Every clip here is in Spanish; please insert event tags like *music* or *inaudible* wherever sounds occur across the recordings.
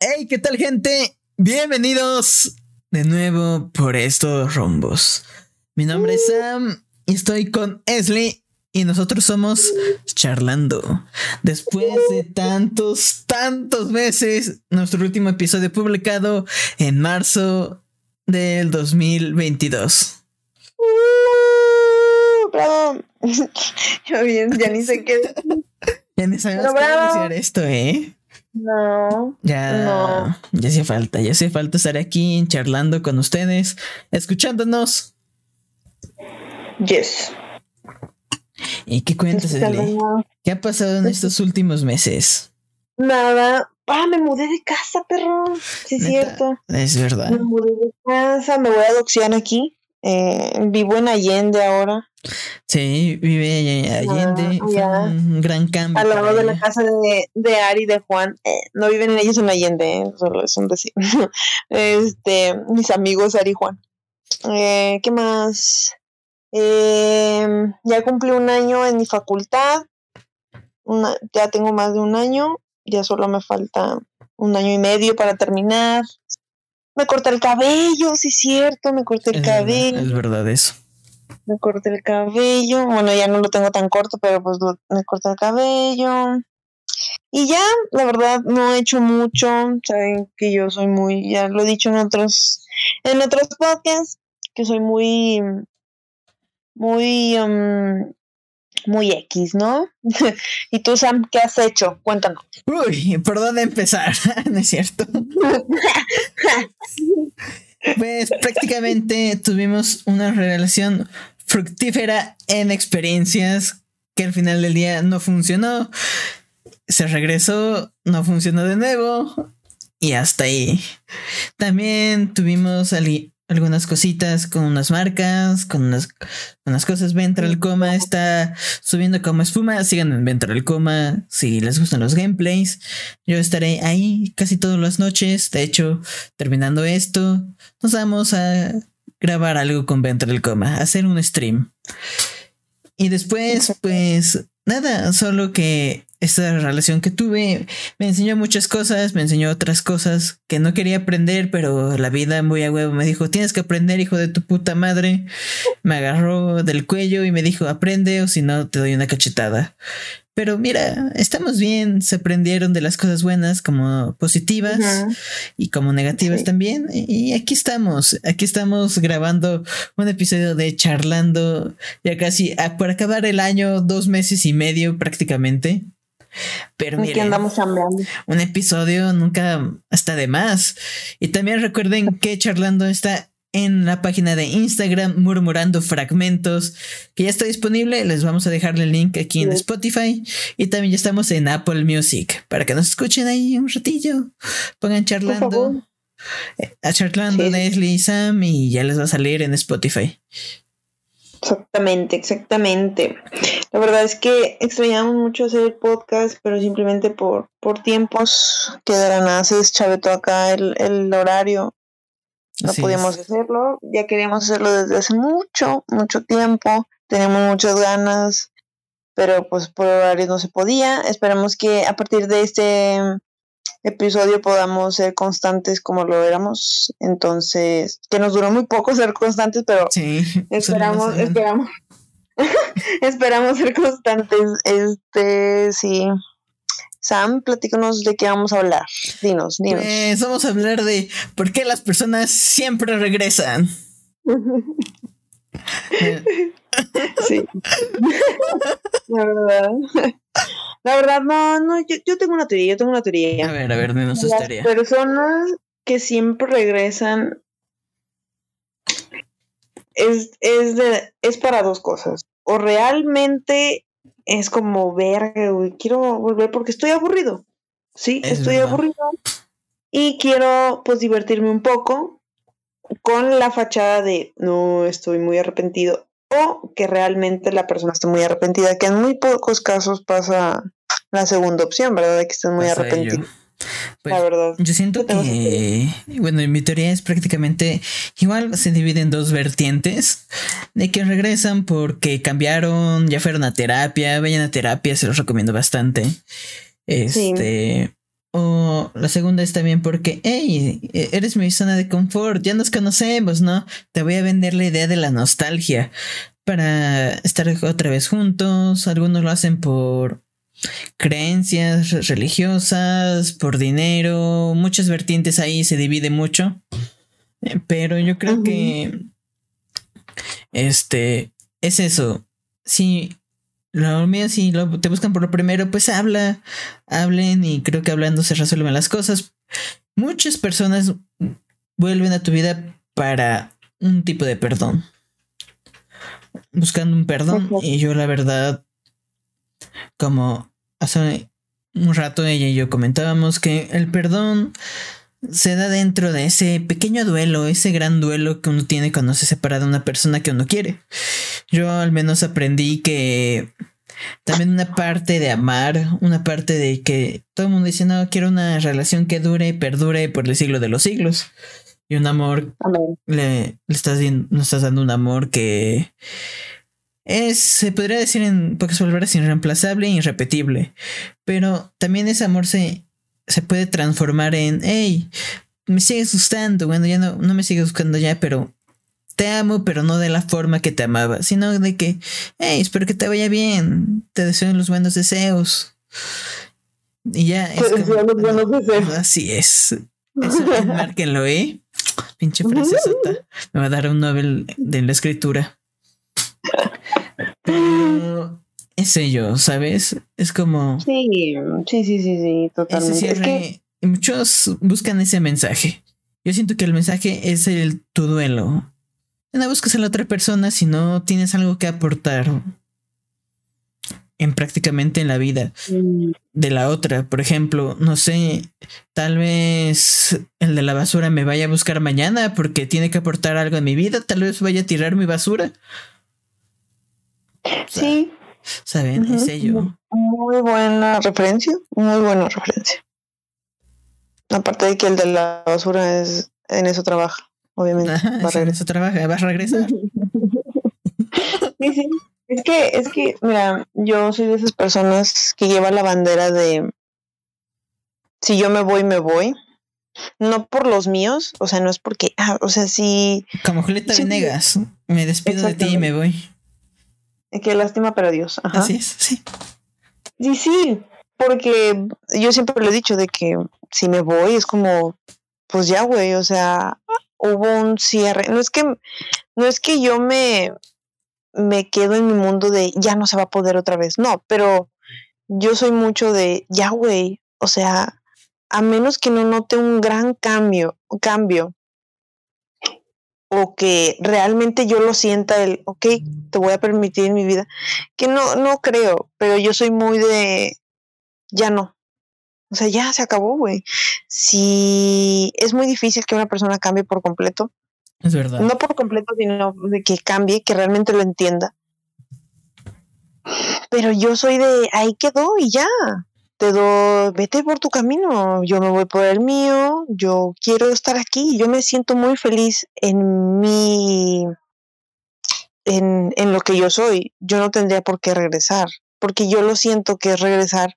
Hey, ¿qué tal gente? Bienvenidos de nuevo por estos rombos. Mi nombre es Sam y estoy con Esli y nosotros somos charlando. Después de tantos, tantos meses, nuestro último episodio publicado en marzo del 2022. Uh, bravo. *laughs* Yo bien, ya ni sé qué. *laughs* Ya ni sabemos cómo iniciar esto, ¿eh? No. Ya, No. ya hace falta, ya hace falta estar aquí charlando con ustedes, escuchándonos. Yes. ¿Y qué cuentas, Esli? ¿Qué ha pasado en estos últimos meses? Nada. Ah, me mudé de casa, perro. Sí, es cierto. Es verdad. Me mudé de casa, me voy a doxiar aquí. Eh, vivo en Allende ahora, Sí, vive Allende. Ah, Fue un gran cambio. al lado de la casa de, de Ari y de Juan. Eh, no viven ellos en Allende, eh, solo es un decir. *laughs* este, mis amigos Ari y Juan. Eh, ¿Qué más? Eh, ya cumplí un año en mi facultad. Una- ya tengo más de un año. Ya solo me falta un año y medio para terminar. Me corté el cabello, sí, cierto, me corté el Es verdad, cabello es verdad eso. Me corté el cabello. Bueno, ya no lo tengo tan corto, pero pues lo- me corté el cabello. Y ya, la verdad, no he hecho mucho. Saben que yo soy muy, ya lo he dicho en otros, en otros podcasts, que soy muy, muy, um, muy X, ¿no? *laughs* y tú, Sam, ¿qué has hecho? Cuéntanos. Uy, ¿por dónde empezar? *laughs* ¿No es cierto? *laughs* Pues prácticamente tuvimos una relación fructífera en experiencias que al final del día no funcionó. Se regresó, no funcionó de nuevo y hasta ahí. También tuvimos algunas cositas con unas marcas, con unas, unas cosas. Ventral Coma está subiendo como espuma. Sigan en Ventral Coma si les gustan los gameplays. Yo estaré ahí casi todas las noches. De hecho, terminando esto, nos vamos a grabar algo con Ventral Coma, hacer un stream. Y después, pues nada, solo que esta relación que tuve me enseñó muchas cosas, me enseñó otras cosas que no quería aprender, pero la vida muy a huevo me dijo, tienes que aprender, hijo de tu puta madre. Me agarró del cuello y me dijo, aprende o si no te doy una cachetada. Pero mira, estamos bien, se aprendieron de las cosas buenas como positivas y como negativas Sí. también. Y aquí estamos, aquí estamos grabando un episodio de charlando ya casi a- por acabar el año, dos meses y medio prácticamente. Pero andamos chambeando. un episodio nunca está de más. Y también recuerden que charlando está en la página de Instagram murmurando fragmentos que ya está disponible. Les vamos a dejarle el link aquí en. Spotify y también ya estamos en Apple Music para que nos escuchen ahí un ratillo. Pongan charlando, eh, a charlando Sí. Leslie y Sam y ya les va a salir en Spotify. Exactamente, exactamente. La verdad es que extrañamos mucho hacer el podcast, pero simplemente por, por tiempos que de la nada se deschavetó acá el, el horario. No Así podíamos es. hacerlo. Ya queríamos hacerlo desde hace mucho, mucho tiempo. Tenemos muchas ganas, pero pues por horario no se podía. Esperamos que a partir de este episodio podamos ser constantes como lo éramos. Entonces, que nos duró muy poco ser constantes, pero Sí, *laughs* Esperamos, una semana. esperamos. *laughs* esperamos ser constantes. Este, sí. Sam, platícanos de qué vamos a hablar. Dinos, dinos. Pues vamos a hablar de por qué las personas siempre regresan. *laughs* Sí. La verdad. La verdad, no, no, yo, yo tengo una teoría, yo tengo una A teoría. ver, a ver, dinos Las historia. personas que siempre regresan es, es, de, es para dos cosas. O realmente es como, verga, güey, quiero volver porque estoy aburrido. Sí, Es estoy verdad. aburrido. Y quiero, pues, divertirme un poco con la fachada de, no, estoy muy arrepentido. O que realmente la persona esté muy arrepentida, que en muy pocos casos pasa la segunda opción, ¿verdad? De que estén muy Pasa ello. Pues, la verdad. Yo siento que, bueno, mi teoría es prácticamente igual, se divide en dos vertientes, de que regresan porque cambiaron, ya fueron a terapia, vayan a terapia, se los recomiendo bastante. Este, O la segunda es también porque, hey, eres mi zona de confort, ya nos conocemos, ¿no? Te voy a vender la idea de la nostalgia para estar otra vez juntos. Algunos lo hacen por creencias religiosas, por dinero, muchas vertientes ahí se divide mucho. Eh, pero yo creo que este es eso. Si lo mío, si te buscan por lo primero, pues habla, hablen y creo que hablando se resuelven las cosas. Muchas personas vuelven a tu vida para un tipo de perdón. Buscando un perdón. Y yo la verdad, como hace un rato ella y yo comentábamos que el perdón se da dentro de ese pequeño duelo, ese gran duelo que uno tiene cuando se separa de una persona que uno quiere. Yo al menos aprendí que también una parte de amar, una parte de que todo el mundo dice, no, quiero una relación que dure y perdure por el siglo de los siglos. Y un amor, le, le estás, no estás dando un amor que es, se podría decir en pocas palabras, irreemplazable e irrepetible. Pero también ese amor se se puede transformar en, hey, me sigues gustando, bueno, ya no, no me sigues buscando ya, pero te amo, pero no de la forma que te amaba, sino de que, hey, espero que te vaya bien, te deseo los buenos deseos. Y ya. Es como, los buenos deseos. Así es. Eso, *laughs* márquenlo, ¿eh? Pinche sota. *laughs* Me va a dar un Nobel de la escritura. *laughs* Pero es ello, ¿sabes? Es como. Sí, sí, sí, sí, sí, totalmente. es que... Muchos buscan ese mensaje. Yo siento que el mensaje es el tu duelo. No buscas a la otra persona si no tienes algo que aportar en prácticamente en la vida mm. de la otra. Por ejemplo, no sé, tal vez el de la basura me vaya a buscar mañana porque tiene que aportar algo en mi vida. Tal vez vaya a tirar mi basura. Sí, ¿Saben? Es ello. Muy buena referencia, muy buena referencia. Aparte de que el de la basura es en eso trabaja, obviamente. va a en eso trabaja, vas a regresar. *laughs* sí, sí. Es que, es que, mira, yo soy de esas personas que lleva la bandera de si yo me voy, me voy. No por los míos, o sea, no es porque, ah, o sea, si. Como Julieta Venegas, me despido de ti y me voy. Qué lástima, pero Dios. Así es, sí. Sí, sí, porque yo siempre lo he dicho de que si me voy es como, pues ya, güey, o sea, hubo un cierre. No es que, no es que yo me, me quedo en mi mundo de ya no se va a poder otra vez, no, pero yo soy mucho de ya, güey, o sea, a menos que no note un gran cambio, cambio o que realmente yo lo sienta el, ok, te voy a permitir en mi vida, que no, no creo, pero yo soy muy de, ya no. O sea, ya se acabó, güey. Si es muy difícil que una persona cambie por completo. Es verdad. No por completo, sino de que cambie, que realmente lo entienda. Pero yo soy de, ahí quedó y ya te doy, vete por tu camino, yo me voy por el mío, yo quiero estar aquí, yo me siento muy feliz en mi, en, en lo que yo soy, yo no tendría por qué regresar, porque yo lo siento que es regresar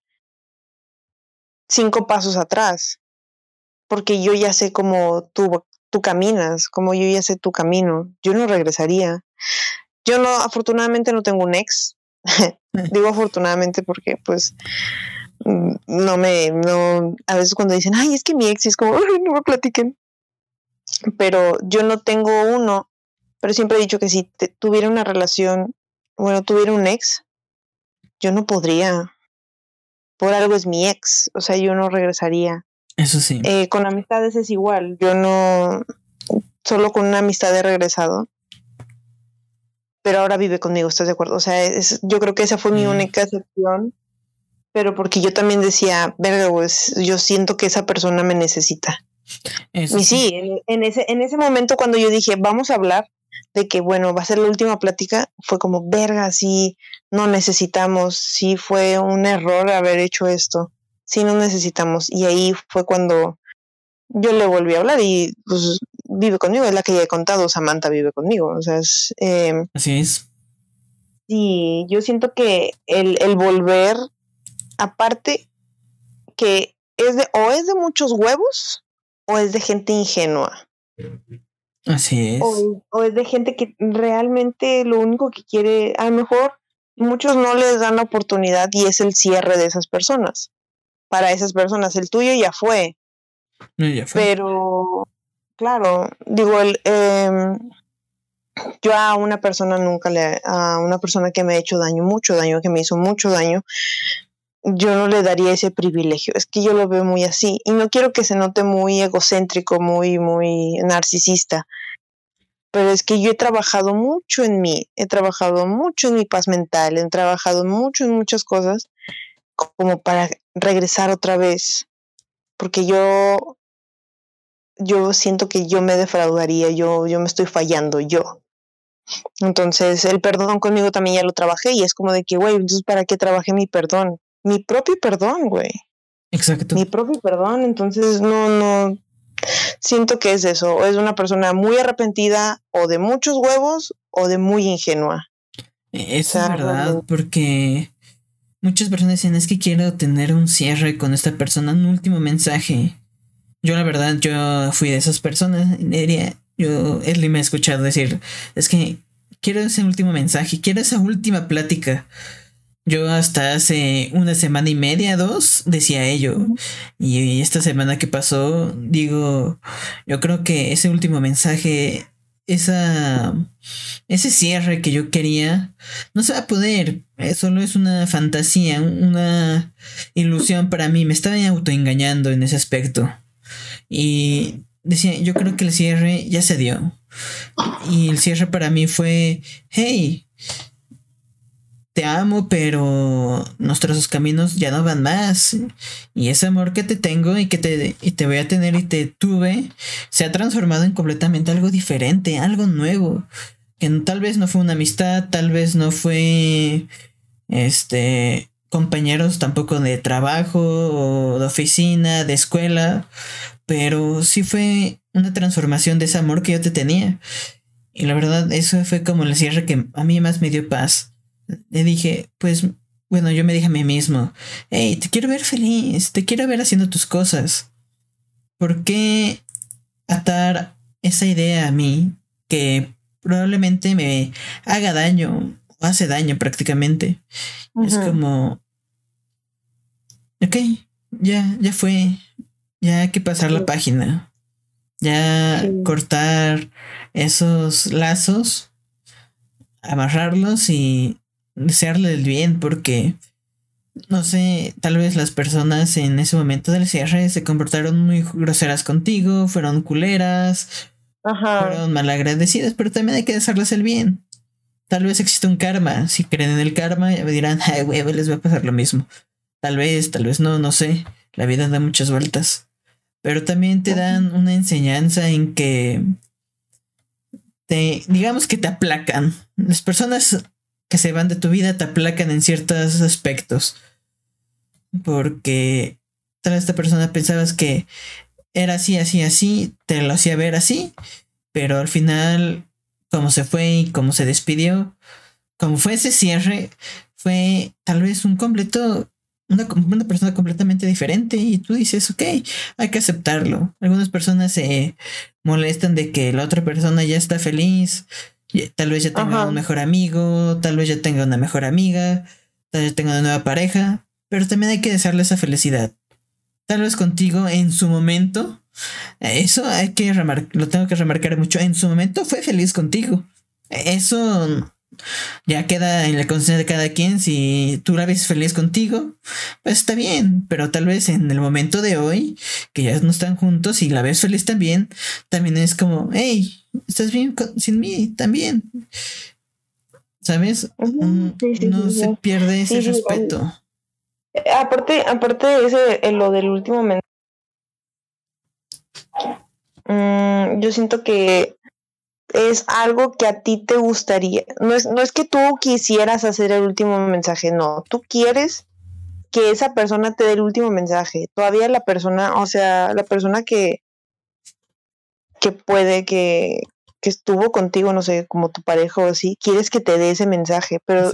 cinco pasos atrás, porque yo ya sé cómo tú, tú caminas, como yo ya sé tu camino, yo no regresaría. Yo no, afortunadamente no tengo un ex, *laughs* digo afortunadamente porque pues no me, no, a veces cuando dicen, ay, es que mi ex es como, no me platiquen. Pero yo no tengo uno, pero siempre he dicho que si tuviera una relación, bueno, tuviera un ex, yo no podría. Por algo es mi ex, o sea, yo no regresaría. Eso sí. Eh, con amistades es igual, yo no, solo con una amistad he regresado. Pero ahora vive conmigo, ¿estás de acuerdo? O sea, es, yo creo que esa fue mi única excepción pero porque yo también decía, verga, pues yo siento que esa persona me necesita. y sí, en, ese, en ese momento cuando yo dije, vamos a hablar de que, bueno, va a ser la última plática, fue como, verga, sí, no necesitamos, sí fue un error haber hecho esto, sí no necesitamos. Y ahí fue cuando yo le volví a hablar y pues vive conmigo, es la que ya he contado, Samantha vive conmigo, o sea, es... Em, Así es. Sí, yo siento que el, el volver aparte que es de, o es de muchos huevos o es de gente ingenua. Así es. O, o es de gente que realmente lo único que quiere, a lo mejor muchos no les dan la oportunidad y es el cierre de esas personas. Para esas personas, el tuyo ya fue. Ya fue. Pero, claro, digo, el, em, yo a una persona nunca le, a una persona que me ha hecho daño, mucho daño, que me hizo mucho daño, yo no le daría ese privilegio. Es que yo lo veo muy así. Y no quiero que se note muy egocéntrico, muy, muy narcisista. Pero es que yo he trabajado mucho en mí, he trabajado mucho en mi paz mental, he trabajado mucho en muchas cosas como para regresar otra vez. Porque yo, yo siento que yo me defraudaría, yo, yo me estoy fallando, yo. Entonces, el perdón conmigo también ya lo trabajé y es como de que, güey, entonces, ¿para qué trabajé mi perdón? Mi propio perdón, güey. Exacto. Mi propio perdón, entonces no, no, siento que es eso, o es una persona muy arrepentida o de muchos huevos o de muy ingenua. Eso es verdad, porque muchas personas dicen, es que quiero tener un cierre con esta persona, un último mensaje. Yo la verdad, yo fui de esas personas, diría, yo, Erly me ha escuchado decir, es que quiero ese último mensaje, quiero esa última plática. Yo hasta hace una semana y media, dos, decía ello. Y esta semana que pasó, digo, yo creo que ese último mensaje, esa, ese cierre que yo quería, no se va a poder. Eh, solo es una fantasía, una ilusión para mí. Me estaba autoengañando en ese aspecto. Y decía, yo creo que el cierre ya se dio. Y el cierre para mí fue, hey, te amo, pero nuestros caminos ya no van más. Y ese amor que te tengo y que te, y te voy a tener y te tuve, se ha transformado en completamente algo diferente, algo nuevo. Que tal vez no fue una amistad, tal vez no fue este compañeros tampoco de trabajo de oficina, de escuela, pero sí fue una transformación de ese amor que yo te tenía. Y la verdad, eso fue como el cierre que a mí más me dio paz le dije, pues, bueno, yo me dije a mí mismo, hey, te quiero ver feliz, te quiero ver haciendo tus cosas. ¿Por qué atar esa idea a mí que probablemente me haga daño, o hace daño prácticamente? Es como, ok, ya, ya fue, ya hay que pasar la página, ya cortar esos lazos, amarrarlos y desearle el bien porque, no sé, tal vez las personas en ese momento del cierre se comportaron muy groseras contigo, fueron culeras, fueron malagradecidas, pero también hay que desearles el bien. Tal vez existe un karma. Si creen en el karma, me dirán, *laughs* ay, güey, les va a pasar lo mismo. Tal vez, tal vez no, no sé. La vida da muchas vueltas. Pero también te dan una enseñanza en que te, digamos que te aplacan. Las personas que se van de tu vida te aplacan en ciertos aspectos. Porque tal esta persona pensabas que era así, así, así, te lo hacía ver así, pero al final, como se fue y como se despidió, como fue ese cierre, fue tal vez un completo, una, una, persona completamente diferente y tú dices, ok, hay que aceptarlo. Algunas personas se molestan de que la otra persona ya está feliz, Tal vez ya tenga un mejor amigo, tal vez ya tenga una mejor amiga, tal vez tenga una nueva pareja, pero también hay que desearle esa felicidad. Tal vez contigo en su momento, eso hay que lo tengo que remarcar mucho, en su momento fue feliz contigo. Eso ya queda en la conciencia de cada quien. Si tú la ves feliz contigo, pues está bien. Pero tal vez en el momento de hoy, que ya no están juntos y la ves feliz también, también es como, hey, estás bien sin mí también. ¿Sabes? no se pierde ese respeto. Aparte, aparte de ese, lo del último momento. Mm, yo siento que es algo que a ti te gustaría. No es, no es que tú quisieras hacer el último mensaje, no. Tú quieres que esa persona te dé el último mensaje. Todavía la persona, o sea, la persona que, que puede, que, que estuvo contigo, no sé, como tu pareja o así, quieres que te dé ese mensaje, pero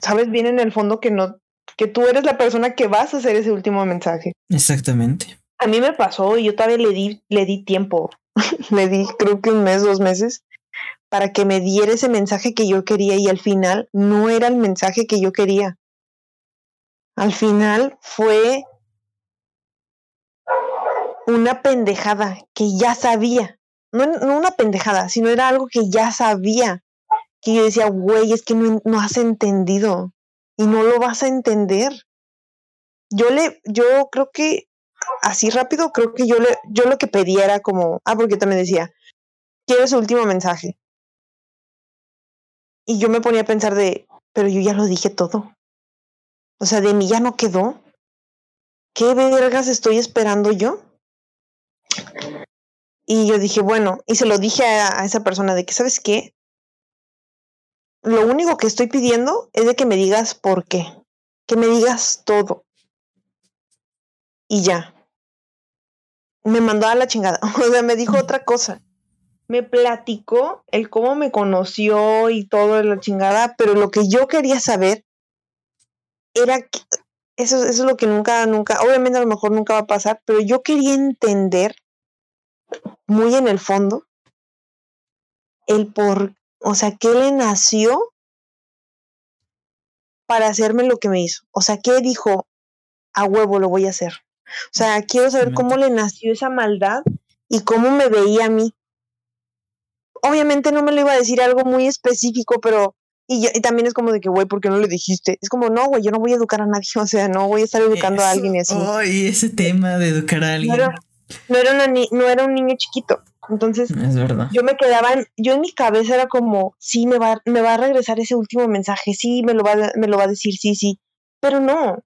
sabes bien en el fondo que no, que tú eres la persona que vas a hacer ese último mensaje. Exactamente. A mí me pasó y yo todavía le di, le di tiempo, *laughs* le di creo que un mes, dos meses, para que me diera ese mensaje que yo quería y al final no era el mensaje que yo quería. Al final fue una pendejada que ya sabía. No, no, una pendejada, sino era algo que ya sabía. Que yo decía, güey, es que no, no, has entendido y no lo vas a entender. Yo le, yo creo que así rápido, creo que yo le, yo lo que pedía era como, ah, porque también decía, quiero ese último mensaje. Y yo me ponía a pensar de, pero yo ya lo dije todo. O sea, de mí ya no quedó. ¿Qué vergas estoy esperando yo? Y yo dije, bueno, y se lo dije a, a, esa persona de que, ¿sabes qué? Lo único que estoy pidiendo es de que me digas por qué, que me digas todo. Y ya. Me mandó a la chingada. *laughs* O sea, me dijo otra cosa. Me platicó el cómo me conoció y todo de la chingada, pero lo que yo quería saber era que, eso, eso es lo que nunca, nunca, obviamente a lo mejor nunca va a pasar, pero yo quería entender muy en el fondo el por, o sea, qué le nació para hacerme lo que me hizo. O sea, qué dijo, a huevo lo voy a hacer. O sea, quiero saber cómo le nació esa maldad y cómo me veía a mí. Obviamente no me lo iba a decir algo muy específico, pero y, yo, y, también es como de que, güey, ¿por qué no le dijiste? Es como, no, güey, yo no voy a educar a nadie, *laughs* o sea, no voy a estar educando Eso, a alguien y así. Oh, y ese tema de educar a alguien. No era, una ni no era un niño chiquito. Entonces, es verdad. yo me quedaba, en, yo en mi cabeza era como, sí, me va, me va a regresar ese último mensaje, sí, me lo, va, me lo va a decir, sí, sí, pero no,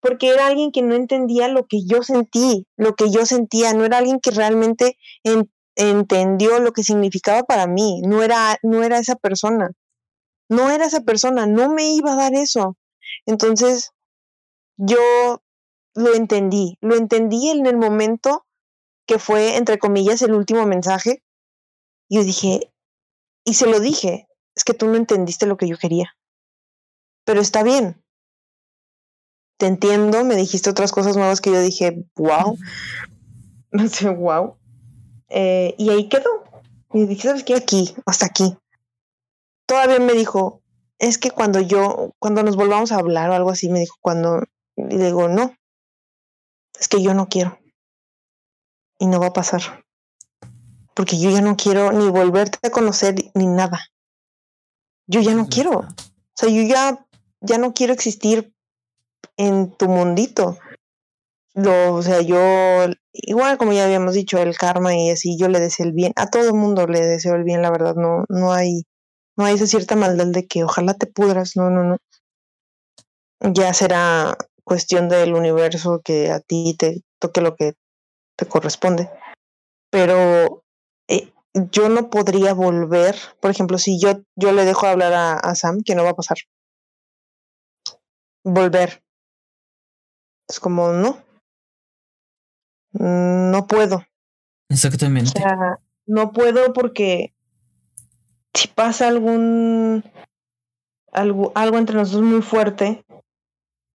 porque era alguien que no entendía lo que yo sentí, lo que yo sentía, no era alguien que realmente en, entendió lo que significaba para mí, no era, no era esa persona no era esa persona, no me iba a dar eso. Entonces, yo lo entendí, lo entendí en el momento que fue, entre comillas, el último mensaje. Y yo dije, y se lo dije, es que tú no entendiste lo que yo quería. Pero está bien. Te entiendo, me dijiste otras cosas nuevas que yo dije, wow. *laughs* No sé, wow. Eh, y ahí quedó. Y dije, ¿sabes qué? Aquí, hasta aquí todavía me dijo, es que cuando yo, cuando nos volvamos a hablar o algo así, me dijo, cuando, y le digo, no, es que yo no quiero. Y no va a pasar. Porque yo ya no quiero ni volverte a conocer ni nada. Yo ya no quiero. O sea, yo ya, ya no quiero existir en tu mundito. Lo, o sea, yo, igual como ya habíamos dicho, el karma y así, yo le deseo el bien. A todo el mundo le deseo el bien, la verdad, no, no hay no hay esa cierta maldad de que ojalá te pudras, no, no, no. Ya será cuestión del universo que a ti te toque lo que te corresponde. Pero eh, yo no podría volver, por ejemplo, si yo, yo le dejo hablar a, a Sam, que no va a pasar. Volver. Es como, no. No puedo. Exactamente. O sea, no puedo porque si pasa algún algo, algo entre nosotros muy fuerte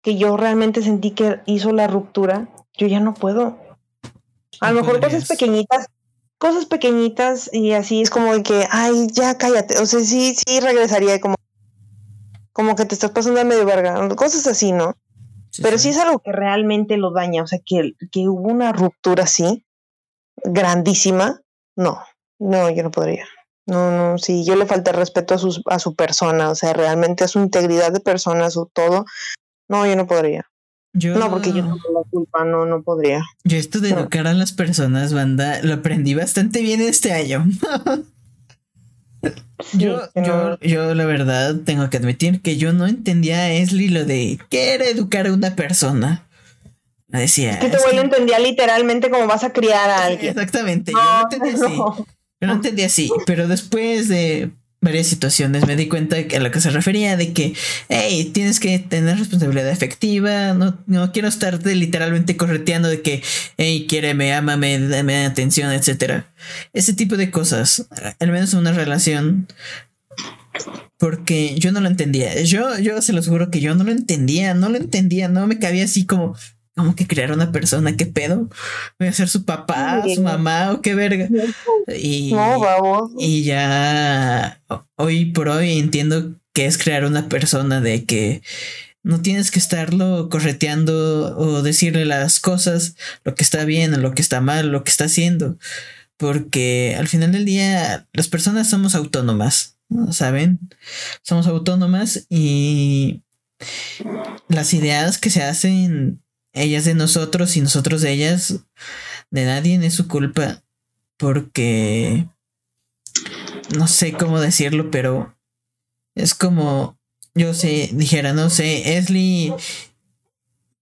que yo realmente sentí que hizo la ruptura, yo ya no puedo. A lo mejor cosas pequeñitas, cosas pequeñitas y así es como de que, ay, ya cállate. O sea, sí, sí regresaría como, como que te estás pasando a medio verga. Cosas así, ¿no? Sí, Pero sí. sí es algo que realmente lo daña. O sea, que, que hubo una ruptura así, grandísima. No, no, yo no podría. No, no, sí, yo le falta respeto a, sus, a su persona, o sea, realmente a su integridad de persona, a su todo. No, yo no podría. Yo, no, porque yo no tengo la culpa, no, no podría. Yo esto de No. educar a las personas, banda, lo aprendí bastante bien este año. *laughs* yo, Sí, yo, no. yo la verdad tengo que admitir que yo no entendía a Esli lo de qué era educar a una persona. Me decía. que te "Es vuelve que- a entender literalmente cómo vas a criar a alguien. Exactamente, yo No, entendí así. *laughs* no. Yo lo entendí así, pero después de varias situaciones me di cuenta a lo que se refería de que, hey, tienes que tener responsabilidad efectiva, no, no quiero estarte literalmente correteando de que, hey, quiéreme, ámame, dame atención, etcétera. Ese tipo de cosas, al menos en una relación, porque yo no lo entendía. Yo, yo se los juro que yo no lo entendía, no lo entendía, no me cabía así como, como que crear una persona, qué pedo. Voy a ser su papá, su mamá o qué verga. Y, y ya hoy por hoy entiendo que es crear una persona de que no tienes que estarlo correteando o decirle las cosas, lo que está bien o lo que está mal, lo que está haciendo. Porque al final del día las personas somos autónomas ¿saben? Somos autónomas y las ideas que se hacen ellas de nosotros y nosotros de ellas, de nadie es su culpa, porque no sé cómo decirlo, pero es como yo sé, dijera, no sé, Esli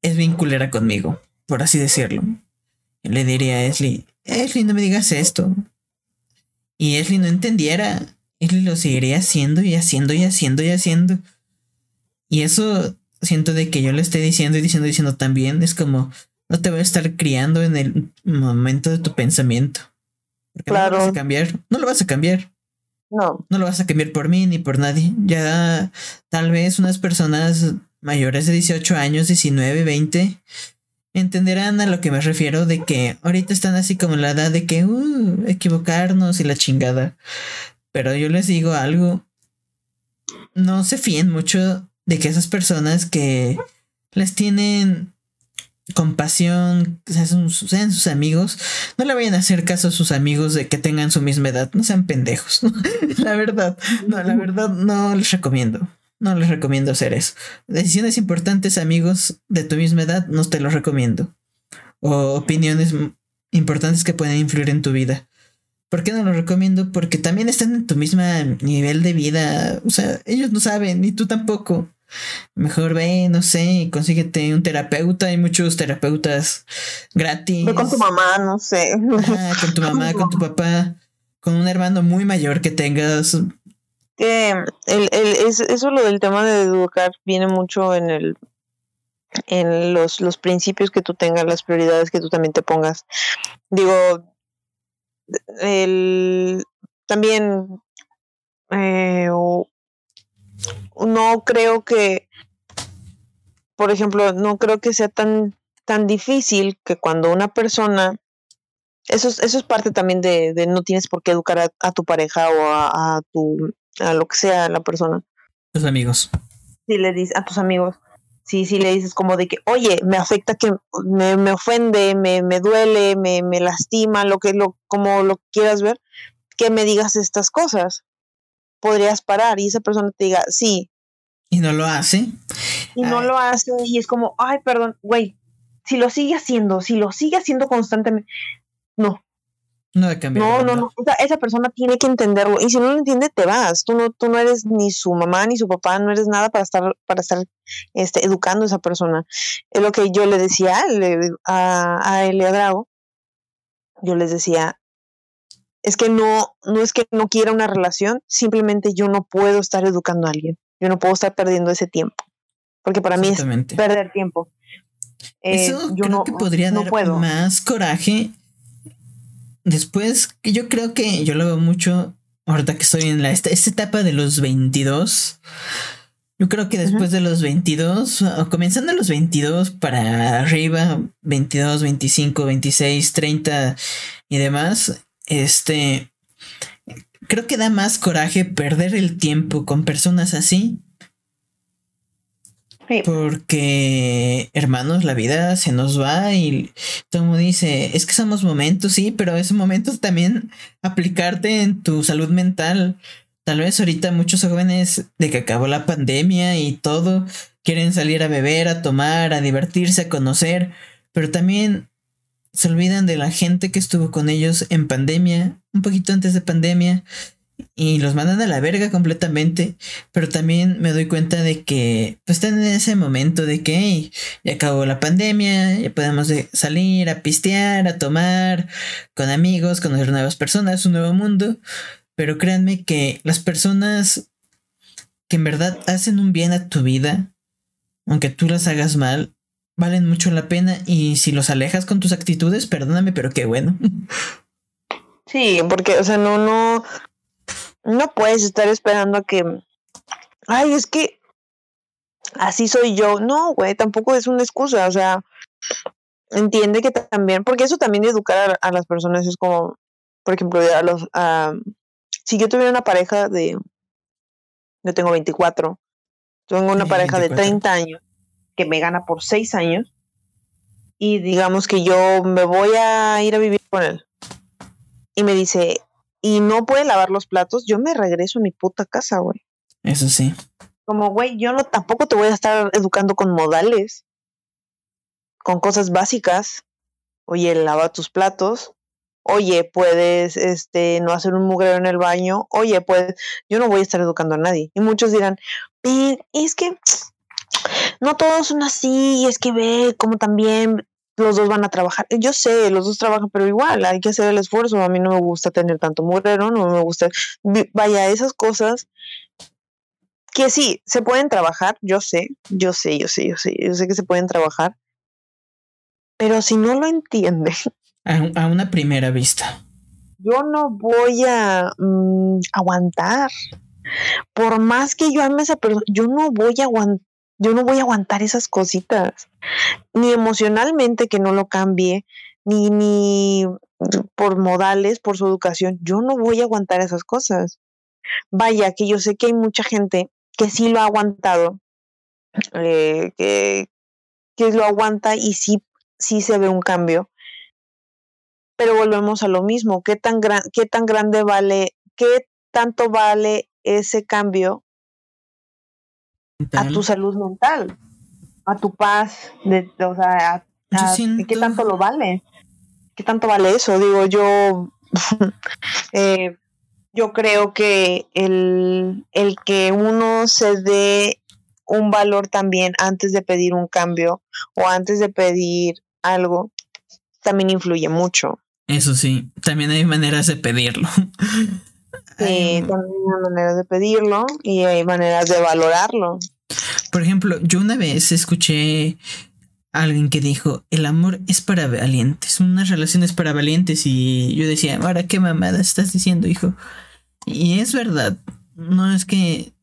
es vinculera conmigo, por así decirlo. Le diría a Esli, Esli, no me digas esto. Y Esli no entendiera él lo seguiría haciendo y haciendo y haciendo y haciendo. Y eso siento de que yo le esté diciendo y diciendo y diciendo también es como no te voy a estar criando en el momento de tu pensamiento. claro. No lo vas a cambiar. No lo vas a cambiar. No. No lo vas a cambiar por mí ni por nadie. Ya tal vez unas personas mayores de 18 años, 19, 20, entenderán a lo que me refiero de que ahorita están así como en la edad de que uh, equivocarnos y la chingada. Pero yo les digo algo, no se fíen mucho de que esas personas que les tienen compasión, sean, sus amigos, no le vayan a hacer caso a sus amigos de que tengan su misma edad, no sean pendejos. *laughs* la verdad, no, la verdad no les recomiendo. No les recomiendo hacer eso. Decisiones importantes, amigos de tu misma edad, no te los recomiendo. O opiniones importantes que pueden influir en tu vida. ¿Por qué no lo recomiendo? Porque también están en tu mismo nivel de vida. O sea, ellos no saben, ni tú tampoco. Mejor ve, no sé, consíguete un terapeuta. Hay muchos terapeutas gratis. Ve con tu mamá, no sé. con tu *laughs* mamá, con tu papá, con un hermano muy mayor que tengas. Que el, el, eso lo del tema de educar viene mucho en el en los, los principios que tú tengas, las prioridades que tú también te pongas. Digo, el, también eh, no creo que, por ejemplo, no creo que sea tan, tan difícil que cuando una persona, eso es, eso es parte también de, de no tienes por qué educar a, tu pareja o a, a, tu, a lo que sea la persona. Tus amigos. Si le dices a tus amigos, sí, sí le dices como de que, oye, me afecta que me, me ofende, me, me duele, me, me, lastima, lo que lo, como lo quieras ver, que me digas estas cosas. Podrías parar y esa persona te diga, sí. Y no lo hace. Y no lo hace y es como, ay, perdón, güey, si lo sigue haciendo, si lo sigue haciendo constantemente, no, no No, no, no. esa persona tiene que entenderlo. Y si no lo entiende, te vas. Tú no, tú no eres ni su mamá ni su papá, no eres nada para estar, para estar este, educando a esa persona. Es lo que yo le decía a, a, él y a Drago. Yo les decía, es que no, no es que no quiera una relación, simplemente yo no puedo estar educando a alguien. Yo no puedo estar perdiendo ese tiempo. Porque para mí es perder tiempo. Eso eh, yo no, que podría dar más coraje después, yo creo que yo lo veo mucho, ahorita que estoy en la, esta, etapa de los 22, yo creo que después de los 22, o comenzando a los 22 para arriba, 22, 25, 26, 30 y demás, este, creo que da más coraje perder el tiempo con personas así porque, hermanos, la vida se nos va y todo mundo dice, es que somos momentos, sí, pero es momento también aplicarte en tu salud mental. Tal vez ahorita muchos jóvenes de que acabó la pandemia y todo quieren salir a beber, a tomar, a divertirse, a conocer, pero también se olvidan de la gente que estuvo con ellos en pandemia, un poquito antes de pandemia, y los mandan a la verga completamente. Pero también me doy cuenta de que pues están en ese momento de que ya acabó la pandemia, ya podemos salir a pistear, a tomar con amigos, conocer nuevas personas, un nuevo mundo. Pero créanme que las personas que en verdad hacen un bien a tu vida, aunque tú las hagas mal, valen mucho la pena y si los alejas con tus actitudes, perdóname, pero qué bueno. Sí, porque, o sea, no, no, no puedes estar esperando a que ay, es que así soy yo. No, güey, tampoco es una excusa, o sea, entiende que también, porque eso también de educar a, las personas es como, por ejemplo, a los, si yo tuviera una pareja de, yo tengo 24, tengo una *laughs* pareja de 30 años que me gana por 6 años y digamos que yo me voy a ir a vivir con él y me dice, y no puede lavar los platos, yo me regreso a mi puta casa, güey. Eso sí. Como, güey, yo no tampoco te voy a estar educando con modales, con cosas básicas. Oye, lava tus platos. Oye, puedes este no hacer un mugrero en el baño. Oye, pues yo no voy a estar educando a nadie. Y muchos dirán, es que no todos son así, y es que ve como también los dos van a trabajar. Yo sé, los dos trabajan, pero igual hay que hacer el esfuerzo. A mí no me gusta tener tanto mugrero, no me gusta. Vaya, esas cosas que sí, se pueden trabajar, yo sé, yo sé, yo sé, yo sé, yo sé que se pueden trabajar, pero si no lo entiende. *laughs* A, una primera vista. Yo no voy a mm, aguantar. Por más que yo ame a esa persona, yo no voy a aguantar. Yo no voy a aguantar esas cositas, ni emocionalmente que no lo cambie, ni, ni por modales, por su educación. Yo no voy a aguantar esas cosas. Vaya, que yo sé que hay mucha gente que sí lo ha aguantado, eh, que, que lo aguanta y sí, sí se ve un cambio. Pero volvemos a lo mismo, ¿qué tan, gran, qué tan grande vale, qué tanto vale ese cambio a tu salud mental, a tu paz, de, o sea, ¿qué tanto lo vale? ¿Qué tanto vale eso? Digo, yo *laughs* eh, yo creo que el, el que uno se dé un valor también antes de pedir un cambio o antes de pedir algo, también influye mucho. Eso sí, también hay maneras de pedirlo. *laughs* Sí, también hay maneras de pedirlo y hay maneras de valorarlo. Por ejemplo, yo una vez escuché a alguien que dijo, el amor es para valientes, una relación es para valientes y yo decía, ahora qué mamada estás diciendo, hijo. Y es verdad, no es que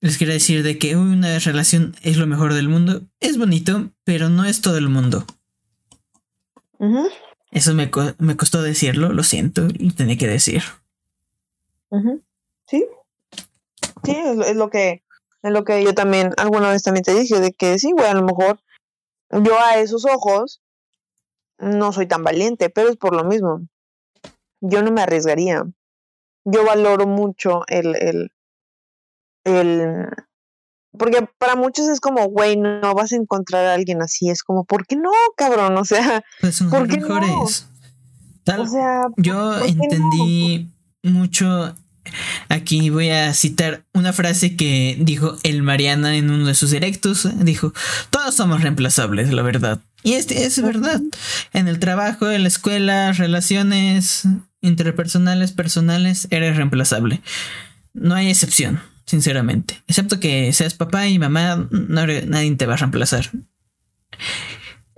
les quiera decir de que una relación es lo mejor del mundo. Es bonito, pero no es todo el mundo. Eso me, me, costó decirlo, lo siento, lo tenía que decir. Sí. Sí, es, lo que es lo que yo también alguna vez también te dije, de que sí, güey, a lo mejor yo a esos ojos no soy tan valiente, pero es por lo mismo. Yo no me arriesgaría yo valoro mucho el, el, el, porque para muchos es como, güey, no vas a encontrar a alguien así, es como, ¿por qué no, cabrón? O sea, pues ¿por qué mejores. o sea, yo entendí mucho Aquí voy a citar una frase que dijo el Mariana en uno de sus directos. Dijo, todos somos reemplazables, la verdad. Y este es verdad. En el trabajo, en la escuela, relaciones interpersonales, personales, eres reemplazable. No hay excepción, sinceramente. Excepto que seas papá y mamá, nadie te va a reemplazar.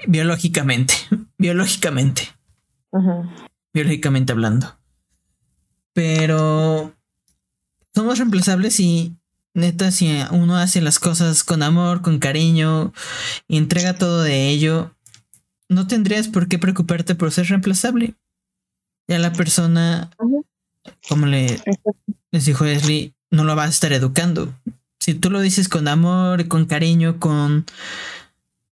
Biológicamente. Biológicamente. Biológicamente hablando. Pero somos reemplazables y neta, si uno hace las cosas con amor, con cariño y entrega todo de ello, no tendrías por qué preocuparte por ser reemplazable. Ya la persona, como le, les dijo Leslie, no lo va a estar educando. Si tú lo dices con amor, y con cariño, con,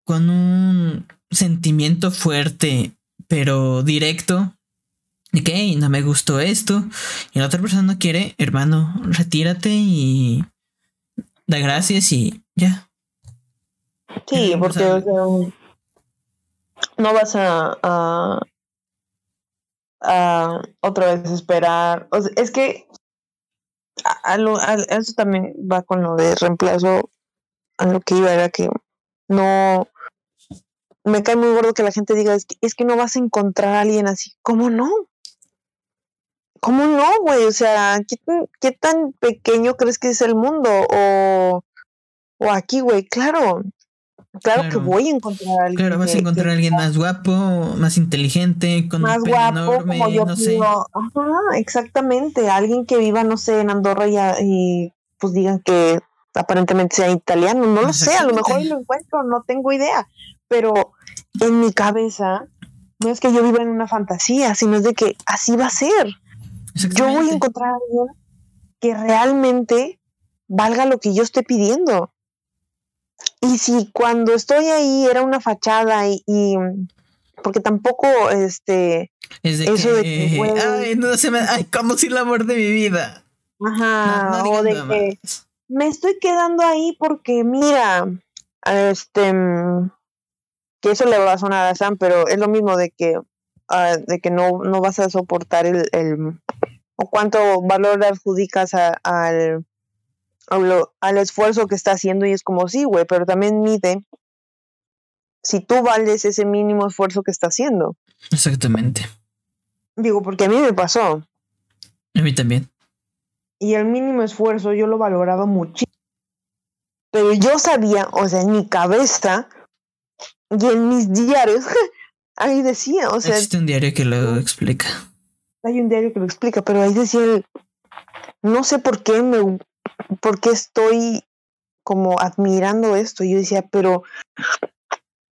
con un sentimiento fuerte, pero directo, ok, no me gustó esto, y la otra persona no quiere, hermano, retírate y da gracias y ya. Sí, porque no vas a, a, otra vez esperar. es que eso también va con lo de reemplazo. A lo que iba era que no me cae muy gordo que la gente diga es que, es que no vas a encontrar a alguien así. ¿Cómo no? ¿Cómo no, güey? O sea, ¿qué, tan pequeño crees que es el mundo? O, o aquí, güey, claro, claro. que voy a encontrar a alguien. Claro, vas a encontrar a alguien más guapo, más inteligente, con más un guapo, enorme, como yo no sé. Ajá, exactamente. Alguien que viva, no sé, en Andorra y, y pues digan que aparentemente sea italiano, no lo sé, a lo mejor lo encuentro, no tengo idea, pero en mi cabeza no es que yo viva en una fantasía, sino es de que así va a ser. Yo voy a encontrar a alguien que realmente valga lo que yo estoy pidiendo. Y si cuando estoy ahí era una fachada y, porque tampoco este eso de que ay, no se me ay, como si el amor de mi vida. Ajá, o de que me estoy quedando ahí porque mira, este que eso le va a sonar a Sam, pero es lo mismo de que ah, de que no, no vas a soportar el, el o cuánto valor adjudicas al al esfuerzo que está haciendo y es como, sí, güey, pero también mide si tú vales ese mínimo esfuerzo que está haciendo. Exactamente. Digo, porque a mí me pasó. A mí también. Y el mínimo esfuerzo yo lo valoraba muchísimo. Pero yo sabía, o sea, en mi cabeza y en mis diarios, *laughs* ahí decía, o sea... Existe un diario que lo explica. Hay un diario que lo explica, pero ahí decía, no sé por qué me ¿por qué estoy como admirando esto? Yo decía, pero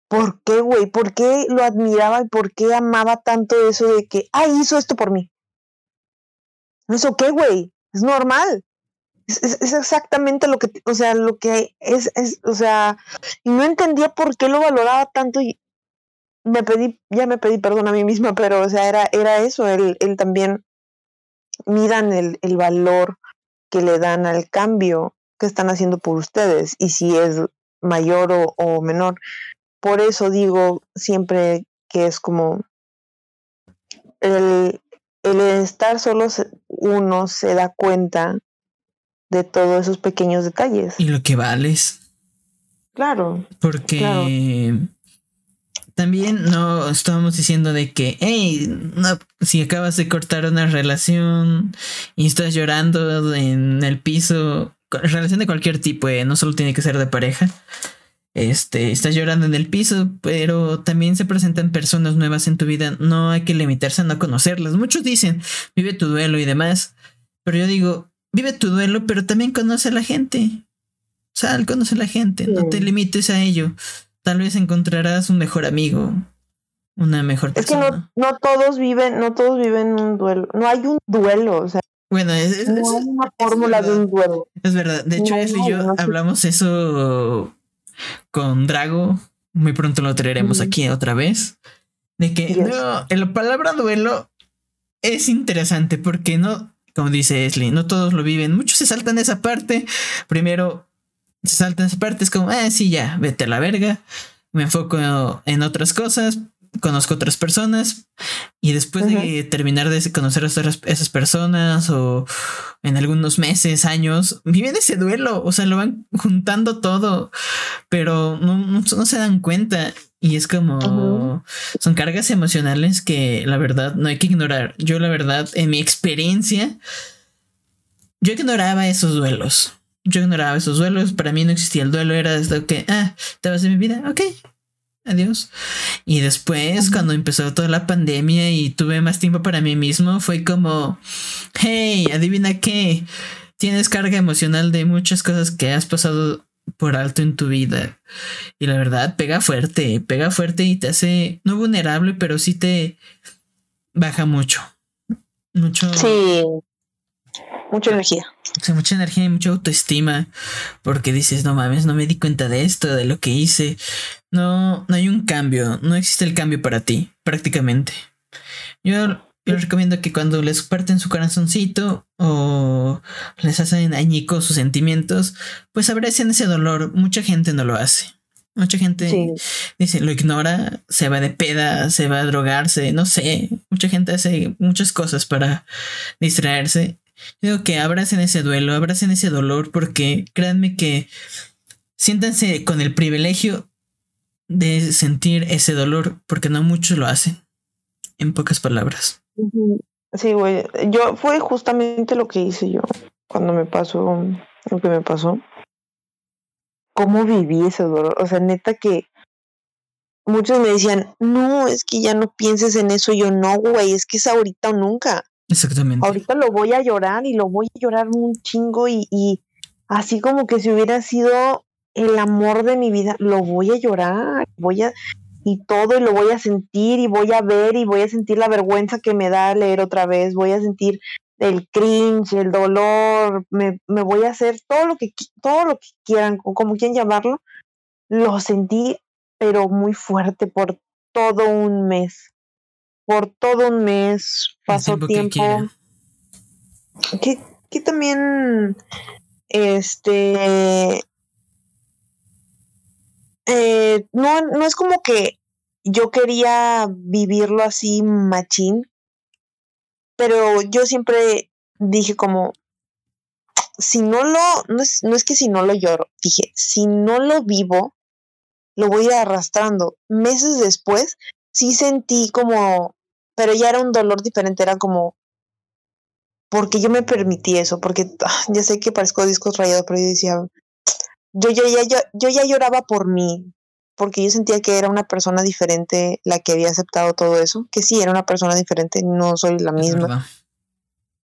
¿por qué, güey? ¿Por qué lo admiraba y por qué amaba tanto eso de que, ah, hizo esto por mí? ¿Eso qué, güey? Es normal. Es, exactamente lo que, o sea, lo que es, es, o sea, y no entendía por qué lo valoraba tanto y me pedí, ya me pedí perdón a mí misma, pero, o sea, era, era eso, él, él también miran el, el valor que le dan al cambio que están haciendo por ustedes y si es mayor o, menor. Por eso digo siempre que es como el, el estar solo uno se da cuenta de todos esos pequeños detalles. Y lo que vales. Claro. Porque también no estábamos diciendo de que, hey, no, si acabas de cortar una relación y estás llorando en el piso, relación de cualquier tipo, eh, no solo tiene que ser de pareja. Este, estás llorando en el piso, pero también se presentan personas nuevas en tu vida. No hay que limitarse a no conocerlas. Muchos dicen, vive tu duelo y demás. Pero yo digo, vive tu duelo, pero también conoce a la gente. Sal, conoce a la gente. No te limites a ello tal vez encontrarás un mejor amigo, una mejor persona. Es que no, todos viven, no todos viven un duelo. No hay un duelo, o sea. Bueno, es, no hay una fórmula de un duelo. Es verdad. De hecho, no, y yo hablamos eso con Drago. Muy pronto lo traeremos aquí otra vez. De que no, la palabra duelo es interesante porque no, como dice Esli, no todos lo viven. Muchos se saltan esa parte. Primero, se saltan esa parte, es como, ah, sí, ya, vete a la verga. Me enfoco en otras cosas, conozco otras personas y después de terminar de conocer a esas personas o en algunos meses, años, viven ese duelo, o sea, lo van juntando todo, pero no, no, se dan cuenta y es como, son cargas emocionales que la verdad no hay que ignorar. Yo la verdad, en mi experiencia, yo ignoraba esos duelos yo ignoraba esos duelos. Para mí no existía el duelo. Era desde que, ah, te vas de mi vida. Ok, adiós. Y después, cuando empezó toda la pandemia y tuve más tiempo para mí mismo, fue como, hey, adivina qué. Tienes carga emocional de muchas cosas que has pasado por alto en tu vida. Y la verdad, pega fuerte, pega fuerte y te hace, no vulnerable, pero sí te baja mucho. Mucho. Sí mucha energía. mucha energía y mucha autoestima. Porque dices, no mames, no me di cuenta de esto, de lo que hice. No, no hay un cambio. No existe el cambio para ti, prácticamente. Yo, les recomiendo que cuando les parten su corazoncito o les hacen añicos sus sentimientos, pues abracen ese dolor. Mucha gente no lo hace. Mucha gente dice, lo ignora, se va de peda, se va a drogarse, no sé. Mucha gente hace muchas cosas para distraerse Digo que abracen ese duelo, abracen ese dolor, porque créanme que siéntanse con el privilegio de sentir ese dolor, porque no muchos lo hacen, en pocas palabras. Sí, güey, yo fue justamente lo que hice yo cuando me pasó lo que me pasó. ¿Cómo viví ese dolor? O sea, neta que muchos me decían, no, es que ya no pienses en eso. Yo no, güey, es que es ahorita o nunca. Exactamente. Ahorita lo voy a llorar y lo voy a llorar un chingo y, y así como que si hubiera sido el amor de mi vida, lo voy a llorar, voy a y todo y lo voy a sentir y voy a ver y voy a sentir la vergüenza que me da leer otra vez, voy a sentir el cringe, el dolor, me, me voy a hacer todo lo que todo lo que quieran, como quieran llamarlo, lo sentí pero muy fuerte por todo un mes. Por todo un mes pasó tiempo. Que, que, también este eh, no, no es como que yo quería vivirlo así machín, pero yo siempre dije como, si no lo, no es, no es que si no lo lloro, dije, si no lo vivo, lo voy a ir arrastrando. Meses después, sí sentí como, pero ya era un dolor diferente, era como, porque yo me permití eso, porque ah, ya sé que parezco discos rayados, pero yo decía, yo, yo, ya, yo, yo ya lloraba por mí, porque yo sentía que era una persona diferente la que había aceptado todo eso, que sí, era una persona diferente, no soy la misma.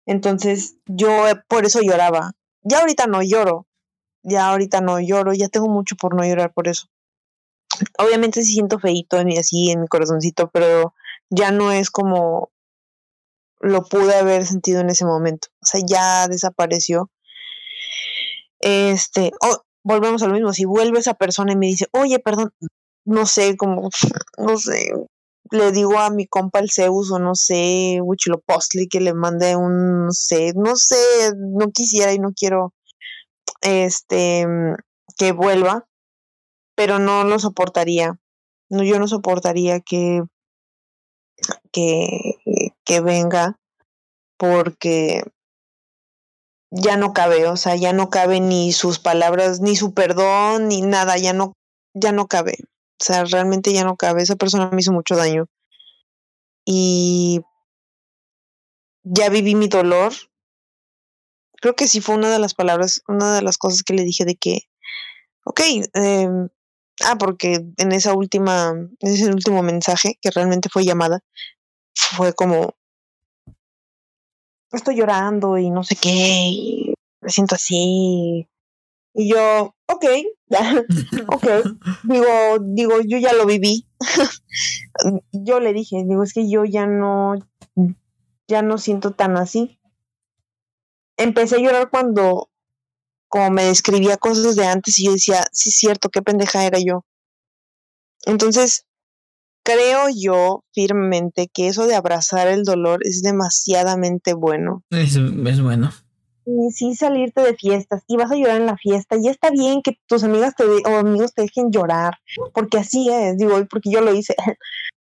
Entonces yo eh, por eso lloraba. Ya ahorita no lloro, ya ahorita no lloro, ya tengo mucho por no llorar por eso. Obviamente sí siento feito y así en mi corazoncito, pero ya no es como lo pude haber sentido en ese momento. O sea, ya desapareció. Este, oh, volvemos a lo mismo, si vuelve esa persona y me dice, oye, perdón, no sé, como, no sé, le digo a mi compa el Zeus o no sé, Postly que le mande un, no sé, no sé, no quisiera y no quiero, este, que vuelva, pero no lo soportaría. No, yo no soportaría que, que, que venga porque ya no cabe, o sea, ya no cabe ni sus palabras, ni su perdón, ni nada, ya no, ya no cabe. O sea, realmente ya no cabe. Esa persona me hizo mucho daño. Y ya viví mi dolor. Creo que sí fue una de las palabras, una de las cosas que le dije de que, ok, eh, ah, porque en esa última, en ese último mensaje, que realmente fue llamada, fue como, estoy llorando y no sé qué, y me siento así. Y yo, ok, *laughs* ok, digo, digo, yo ya lo viví. *laughs* yo le dije, digo, es que yo ya no, ya no siento tan así. Empecé a llorar cuando, como me describía cosas de antes y yo decía, sí es cierto, qué pendeja era yo. Entonces, creo yo firmemente que eso de abrazar el dolor es demasiadamente bueno. Es, bueno. Y sí salirte de fiestas y vas a llorar en la fiesta y está bien que tus amigas te o amigos te dejen llorar, porque así es, digo, porque yo lo hice.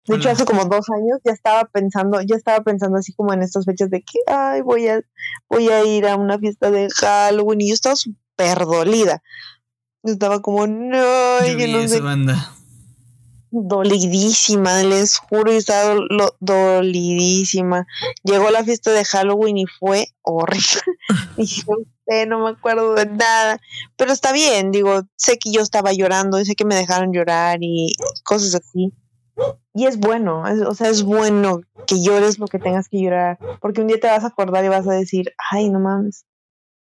De hecho, hace como dos años ya estaba pensando, ya estaba pensando así como en estas fechas de que, ay, voy a, voy a ir a una fiesta de Halloween y yo estaba súper dolida. estaba como, no, yo, no sé. Banda dolidísima, les juro, yo estaba dolidísima. Llegó la fiesta de Halloween y fue horrible. *laughs* y yo no me acuerdo de nada, pero está bien, digo, sé que yo estaba llorando, sé que me dejaron llorar y cosas así. Y es bueno, o sea, es bueno que llores lo que tengas que llorar, porque un día te vas a acordar y vas a decir, ay, no mames,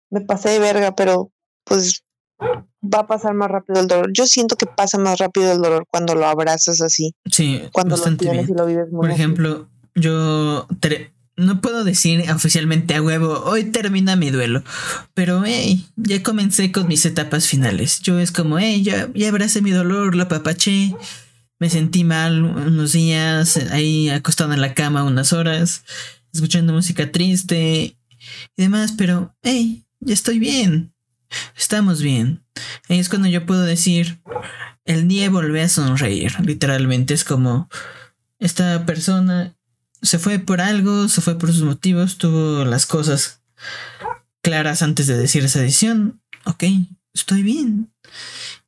me pasé de verga, pero pues va a pasar más rápido el dolor. Yo siento que pasa más rápido el dolor cuando lo abrazas así. Sí, cuando lo tienes y lo vives muy Por ejemplo, yo no puedo decir oficialmente a huevo, hoy termina mi duelo, pero hey, ya comencé con mis etapas finales. Yo es como, hey, ya, ya abracé mi dolor, lo papaché, me sentí mal unos días, ahí acostado en la cama unas horas, escuchando música triste y demás, pero hey, ya estoy bien estamos bien. Ahí es cuando yo puedo decir, el día volvió a sonreír, literalmente. Es como, esta persona se fue por algo, se fue por sus motivos, tuvo las cosas claras antes de decir esa decisión. Ok, estoy bien.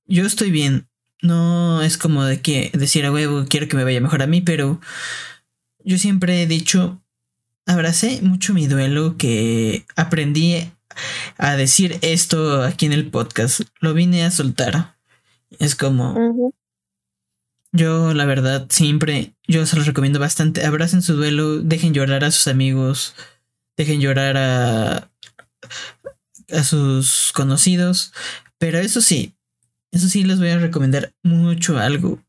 Yo estoy bien. No es como de que decir a huevo, quiero que me vaya mejor a mí, pero yo siempre he dicho, abracé mucho mi duelo, que aprendí a decir esto aquí en el podcast. Lo vine a soltar. Es como... Yo, la verdad, siempre, yo se los recomiendo bastante. Abracen su duelo, dejen llorar a sus amigos, dejen llorar a... a sus conocidos. Pero eso sí, eso sí les voy a recomendar mucho algo.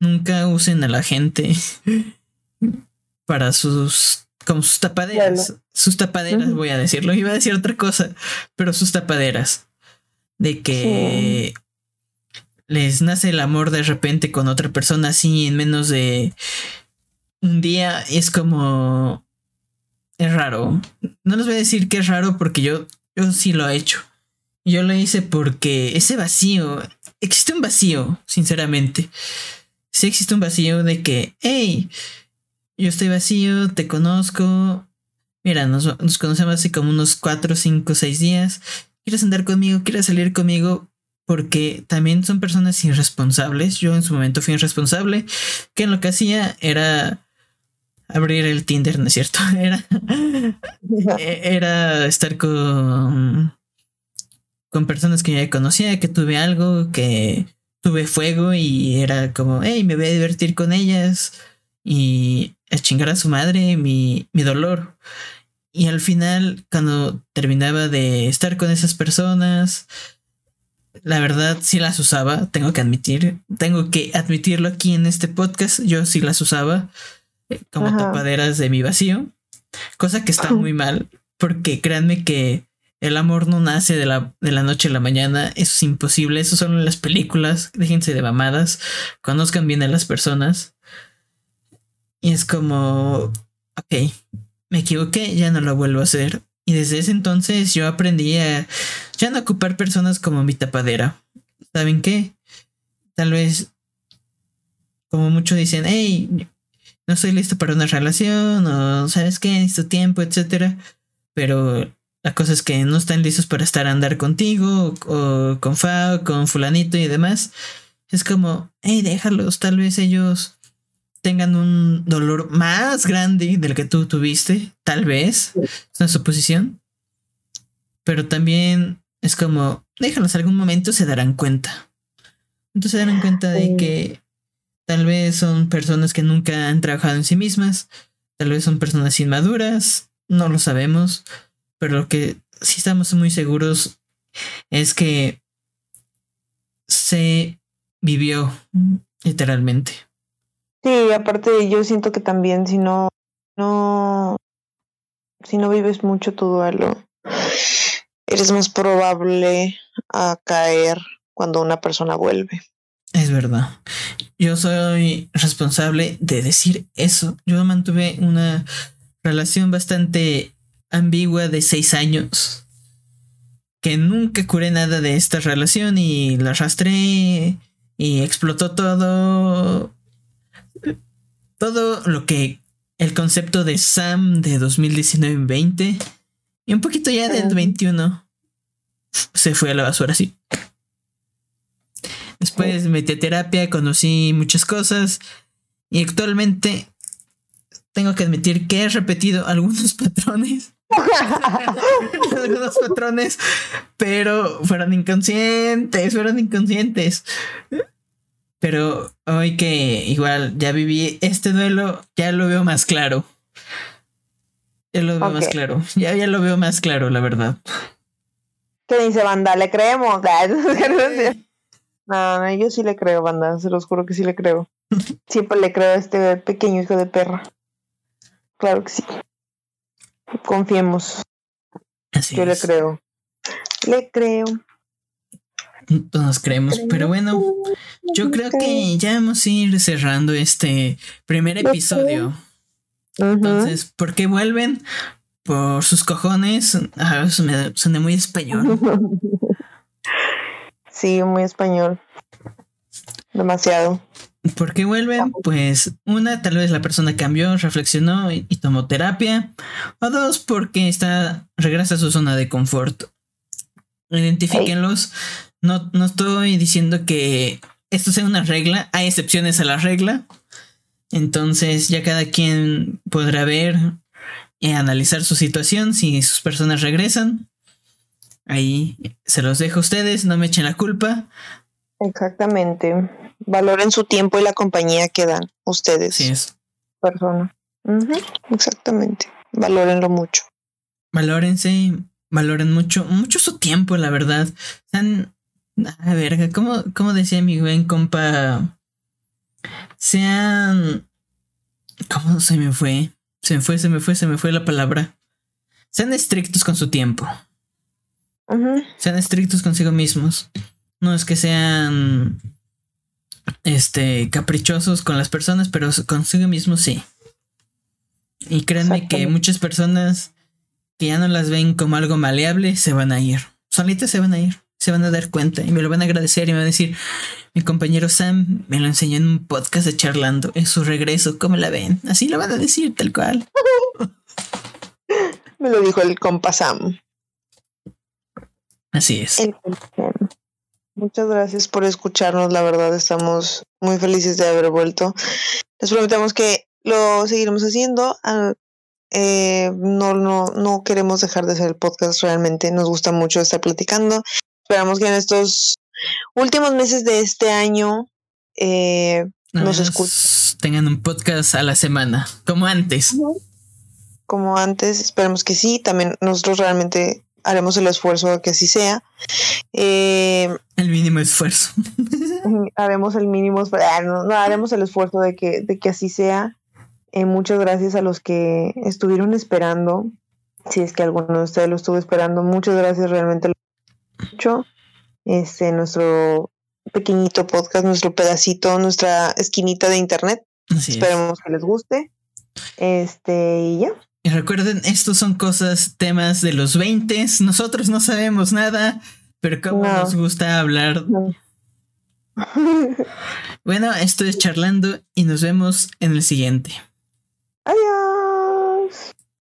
Nunca usen a la gente *laughs* para sus como sus tapaderas. Sus tapaderas, voy a decirlo. Iba a decir otra cosa, pero sus tapaderas. De que les nace el amor de repente con otra persona así en menos de un día. Es como. Es raro. No les voy a decir que es raro porque yo, yo sí lo he hecho. Yo lo hice porque ese vacío. Existe un vacío, sinceramente. Sí existe un vacío de que, hey, yo estoy vacío, te conozco. Mira, nos, conocemos hace como unos 4, 5, 6 días. ¿Quieres andar conmigo? ¿Quieres salir conmigo? Porque también son personas irresponsables. Yo en su momento fui irresponsable. Que lo que hacía era abrir el Tinder, ¿no es cierto? *laughs* Era, *laughs* e, era estar con, con personas que ya conocía, que tuve algo, que tuve fuego y era como, hey, me voy a divertir con ellas y a chingar a su madre mi, mi dolor. Y al final, cuando terminaba de estar con esas personas, la verdad sí las usaba, tengo que admitir, tengo que admitirlo aquí en este podcast, yo sí las usaba eh, como tapaderas de mi vacío, cosa que está *laughs* muy mal, porque créanme que el amor no nace de la, de la noche a la mañana, eso es imposible, eso son las películas, déjense de mamadas, conozcan bien a las personas. Y es como, ok, me equivoqué, ya no lo vuelvo a hacer. Y desde ese entonces yo aprendí a ya no ocupar personas como mi tapadera. ¿Saben qué? Tal vez, como muchos dicen, hey, no estoy listo para una relación, o sabes qué, necesito tiempo, etcétera. Pero la cosa es que no están listos para estar a andar contigo, o, con Fao, con Fulanito y demás. Es como, hey, déjalos, tal vez ellos tengan un dolor más grande del que tú tuviste, tal vez, es una suposición. Pero también es como, déjalos, algún momento se darán cuenta. Entonces se darán cuenta de que tal vez son personas que nunca han trabajado en sí mismas, tal vez son personas inmaduras, no lo sabemos, pero lo que sí estamos muy seguros es que se vivió literalmente. Sí, aparte yo siento que también si no, no, si no vives mucho tu duelo, eres más probable a caer cuando una persona vuelve. Es verdad. Yo soy responsable de decir eso. Yo mantuve una relación bastante ambigua de seis años. Que nunca curé nada de esta relación y la arrastré y explotó todo todo lo que el concepto de Sam de 2019-20 y un poquito ya del 21 se fue a la basura así. Después metí a terapia, conocí muchas cosas y actualmente tengo que admitir que he repetido algunos *laughs* patrones. Algunos patrones, pero fueron inconscientes, fueron inconscientes. Pero hoy que igual ya viví este duelo, ya lo veo más claro. Ya lo veo más claro. Ya, ya lo veo más claro, la verdad. ¿Qué dice banda? ¿Le creemos? *laughs* no, no, yo sí le creo, banda. Se los juro que sí le creo. *laughs* Siempre le creo a este pequeño hijo de perra. Claro que sí. Confiemos. Así yo le creo. Le creo nos creemos. Pero bueno, yo creo que ya vamos a ir cerrando este primer episodio. Entonces, ¿por qué vuelven? Por sus cojones. Ah, suena muy español. *laughs* Sí, muy español. Demasiado. ¿Por qué vuelven? Pues una, tal vez la persona cambió, reflexionó y, tomó terapia. O dos, porque está regresa a su zona de confort. Identifíquenlos. No, no estoy diciendo que esto sea una regla, hay excepciones a la regla. Entonces ya cada quien podrá ver y analizar su situación si sus personas regresan. Ahí se los dejo a ustedes, no me echen la culpa. Exactamente. Valoren su tiempo y la compañía que dan ustedes. Sí es. Persona. Exactamente. Valórenlo mucho. Valórense, valoren mucho, mucho su tiempo, la verdad. Sean, a ver, ¿cómo, cómo decía mi buen compa? Sean, ¿cómo se me fue? Se me fue, se me fue, se me fue la palabra. Sean estrictos con su tiempo. Sean estrictos consigo mismos. No es que sean este caprichosos con las personas, pero consigo mismos sí. Y créanme que muchas personas que ya no las ven como algo maleable se van a ir. Solitas se van a ir. Se van a dar cuenta y me lo van a agradecer y me van a decir, mi compañero Sam me lo enseñó en un podcast de charlando en su regreso, ¿cómo la ven? Así lo van a decir tal cual. *laughs* me lo dijo el compa Sam. Así es. Muchas gracias por escucharnos, la verdad estamos muy felices de haber vuelto. Les prometemos que lo seguiremos haciendo. Ah, eh, no, no, no queremos dejar de hacer el podcast realmente. Nos gusta mucho estar platicando. Esperamos que en estos últimos meses de este año eh, nos escuchen. Tengan un podcast a la semana, como antes. Como antes, esperemos que sí. También nosotros realmente haremos el esfuerzo de que así sea. Eh, el mínimo esfuerzo. *laughs* haremos el mínimo, ah, no, no, haremos el esfuerzo de que, de que así sea. Eh, muchas gracias a los que estuvieron esperando. Si es que alguno de ustedes lo estuvo esperando, muchas gracias realmente mucho. Este, nuestro pequeñito podcast, nuestro pedacito, nuestra esquinita de internet. Esperemos que les guste. Este, y ya. Y recuerden, estos son cosas, temas de los 20. Nosotros no sabemos nada, pero como nos gusta hablar. bueno, esto es charlando y nos vemos en el siguiente. Adiós.